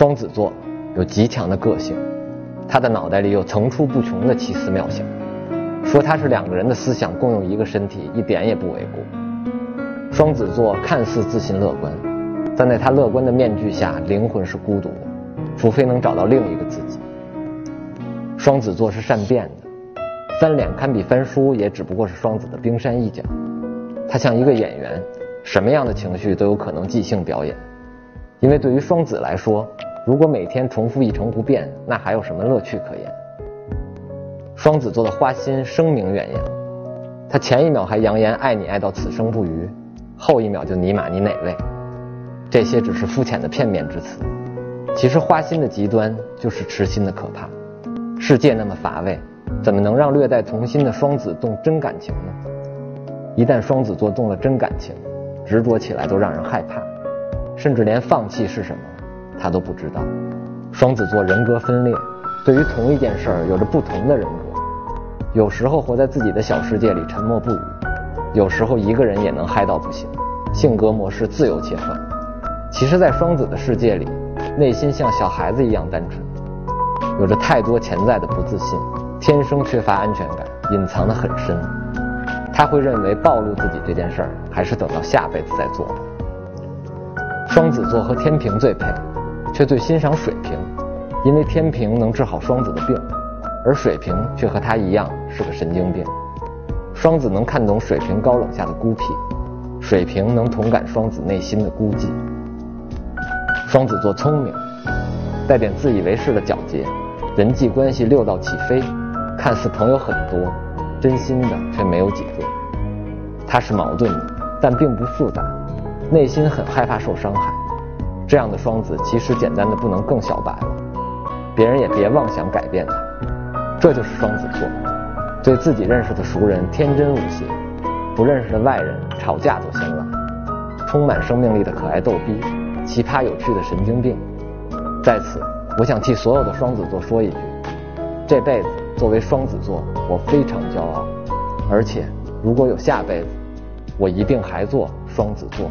双子座有极强的个性，他的脑袋里有层出不穷的奇思妙想。说他是两个人的思想共用一个身体，一点也不为过。双子座看似自信乐观，但在他乐观的面具下，灵魂是孤独的，除非能找到另一个自己。双子座是善变的，翻脸堪比翻书，也只不过是双子的冰山一角。他像一个演员，什么样的情绪都有可能即兴表演。因为对于双子来说，如果每天重复一成不变，那还有什么乐趣可言？双子座的花心声名远扬，他前一秒还扬言爱你爱到此生不渝，后一秒就尼玛你哪位？这些只是肤浅的片面之词。其实花心的极端就是痴心的可怕。世界那么乏味，怎么能让略带童心的双子动真感情呢？一旦双子座动了真感情，执着起来都让人害怕，甚至连放弃是什么，他都不知道。双子座人格分裂，对于同一件事儿有着不同的人格。有时候活在自己的小世界里沉默不语，有时候一个人也能嗨到不行，性格模式自由切换。其实，在双子的世界里，内心像小孩子一样单纯，有着太多潜在的不自信，天生缺乏安全感，隐藏得很深。他会认为暴露自己这件事儿，还是等到下辈子再做吧。双子座和天平最配，却最欣赏水瓶，因为天平能治好双子的病。而水瓶却和他一样是个神经病。双子能看懂水瓶高冷下的孤僻，水瓶能同感双子内心的孤寂。双子座聪明，带点自以为是的皎洁，人际关系六道起飞，看似朋友很多，真心的却没有几个。他是矛盾的，但并不复杂，内心很害怕受伤害。这样的双子其实简单的不能更小白了，别人也别妄想改变他。这就是双子座，对自己认识的熟人天真无邪，不认识的外人吵架就行了，充满生命力的可爱逗逼，奇葩有趣的神经病。在此，我想替所有的双子座说一句：这辈子作为双子座，我非常骄傲，而且如果有下辈子，我一定还做双子座。